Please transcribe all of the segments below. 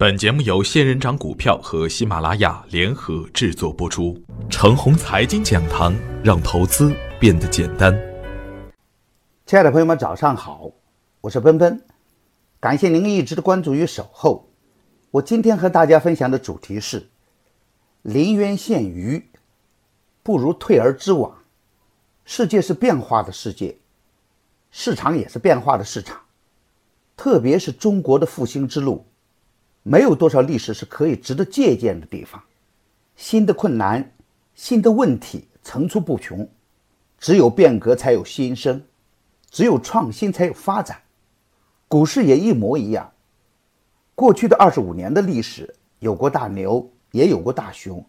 本节目由仙人掌股票和喜马拉雅联合制作播出。程红财经讲堂，让投资变得简单。亲爱的朋友们，早上好，我是奔奔，感谢您一直的关注与守候。我今天和大家分享的主题是：临渊羡鱼，不如退而知网。世界是变化的世界，市场也是变化的市场，特别是中国的复兴之路。没有多少历史是可以值得借鉴的地方，新的困难、新的问题层出不穷，只有变革才有新生，只有创新才有发展。股市也一模一样，过去的二十五年的历史有过大牛，也有过大熊，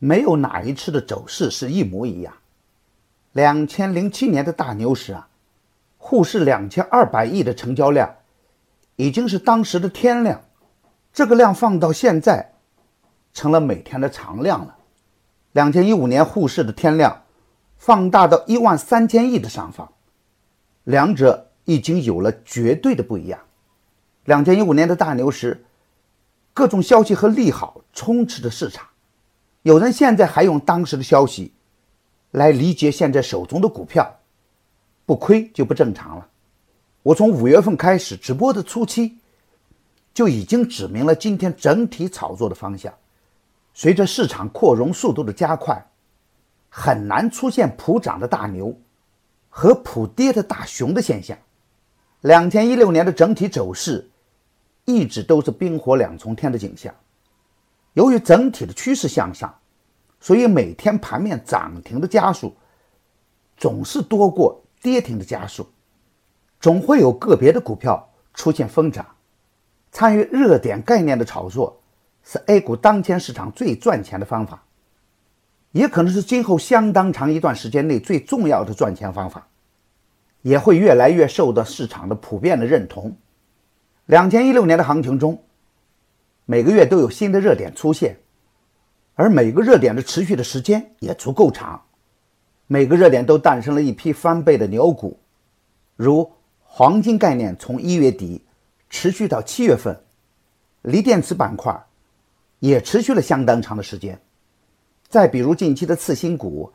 没有哪一次的走势是一模一样。两千零七年的大牛市啊，沪市两千二百亿的成交量，已经是当时的天量。这个量放到现在，成了每天的常量了。两千一五年沪市的天量放大到一万三千亿的上方，两者已经有了绝对的不一样。两千一五年的大牛市，各种消息和利好充斥着市场，有人现在还用当时的消息来理解现在手中的股票，不亏就不正常了。我从五月份开始直播的初期。就已经指明了今天整体炒作的方向。随着市场扩容速度的加快，很难出现普涨的大牛和普跌的大熊的现象。两千一六年的整体走势一直都是冰火两重天的景象。由于整体的趋势向上，所以每天盘面涨停的家数总是多过跌停的家数，总会有个别的股票出现疯涨。参与热点概念的炒作，是 A 股当前市场最赚钱的方法，也可能是今后相当长一段时间内最重要的赚钱方法，也会越来越受到市场的普遍的认同。两千一六年的行情中，每个月都有新的热点出现，而每个热点的持续的时间也足够长，每个热点都诞生了一批翻倍的牛股，如黄金概念从一月底。持续到七月份，锂电池板块也持续了相当长的时间。再比如近期的次新股、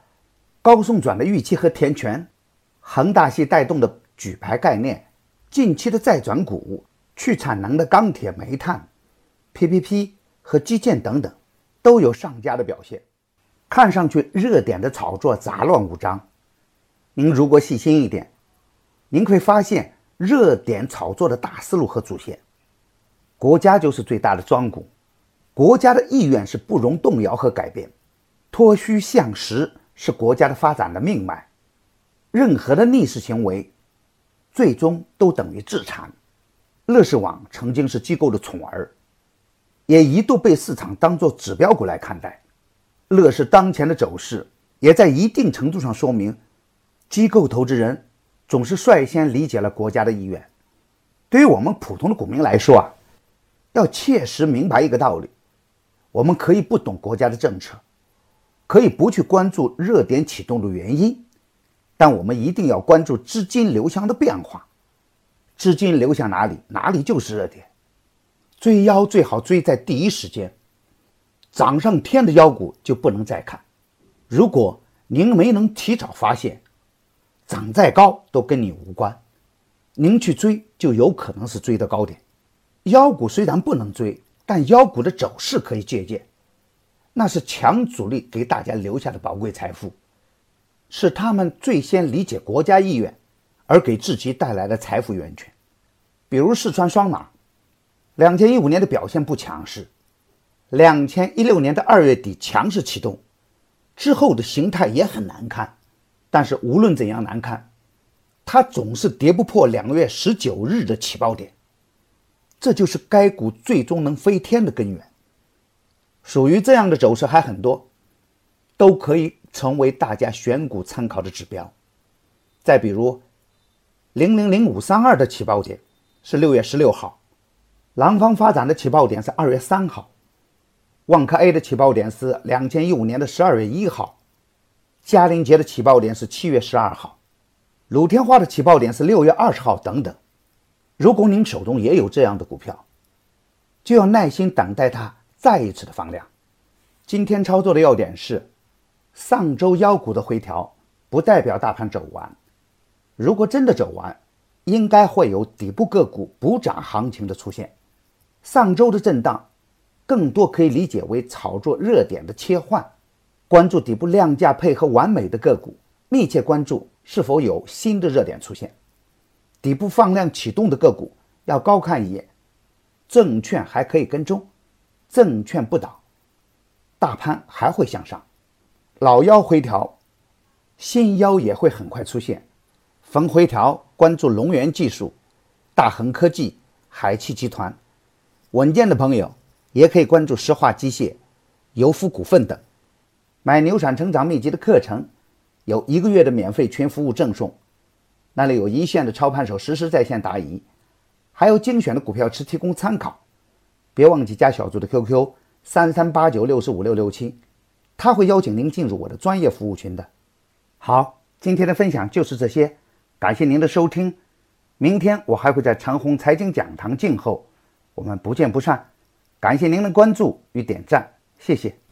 高送转的预期和填权、恒大系带动的举牌概念、近期的再转股、去产能的钢铁、煤炭、PPP 和基建等等，都有上佳的表现。看上去热点的炒作杂乱无章，您如果细心一点，您会发现。热点炒作的大思路和主线，国家就是最大的庄股，国家的意愿是不容动摇和改变，脱虚向实是国家的发展的命脉，任何的逆势行为，最终都等于自残。乐视网曾经是机构的宠儿，也一度被市场当作指标股来看待。乐视当前的走势，也在一定程度上说明，机构投资人。总是率先理解了国家的意愿。对于我们普通的股民来说啊，要切实明白一个道理：我们可以不懂国家的政策，可以不去关注热点启动的原因，但我们一定要关注资金流向的变化。资金流向哪里，哪里就是热点。追妖最好追在第一时间，涨上天的妖股就不能再看。如果您没能提早发现，涨再高都跟你无关，您去追就有可能是追的高点。妖股虽然不能追，但妖股的走势可以借鉴，那是强主力给大家留下的宝贵财富，是他们最先理解国家意愿，而给自己带来的财富源泉。比如四川双马，两千一五年的表现不强势，两千一六年的二月底强势启动之后的形态也很难看。但是无论怎样难看，它总是跌不破两个月十九日的起爆点，这就是该股最终能飞天的根源。属于这样的走势还很多，都可以成为大家选股参考的指标。再比如，零零零五三二的起爆点是六月十六号，廊坊发展的起爆点是二月三号，万科 A 的起爆点是两千一五年的十二月一号。嘉陵节的起爆点是七月十二号，鲁天花的起爆点是六月二十号等等。如果您手中也有这样的股票，就要耐心等待它再一次的放量。今天操作的要点是，上周妖股的回调不代表大盘走完，如果真的走完，应该会有底部个股补涨行情的出现。上周的震荡，更多可以理解为炒作热点的切换，关注底部量价配合完美的个股，密切关注是否有新的热点出现。底部放量启动的个股要高看一眼，证券还可以跟踪，证券不倒，大盘还会向上。老妖回调，新妖也会很快出现。逢回调关注龙源技术、大恒科技、海汽集团。稳健的朋友也可以关注石化机械、油服股份等。买牛产成长秘籍的课程，有一个月的免费全服务赠送。那里有一线的操盘手实时在线答疑，还有精选的股票池提供参考。别忘记加小朱的 QQ 三三八九六四五六六七，他会邀请您进入我的专业服务群的。好，今天的分享就是这些，感谢您的收听。明天我还会在长虹财经讲堂静候，我们不见不散。感谢您的关注与点赞，谢谢。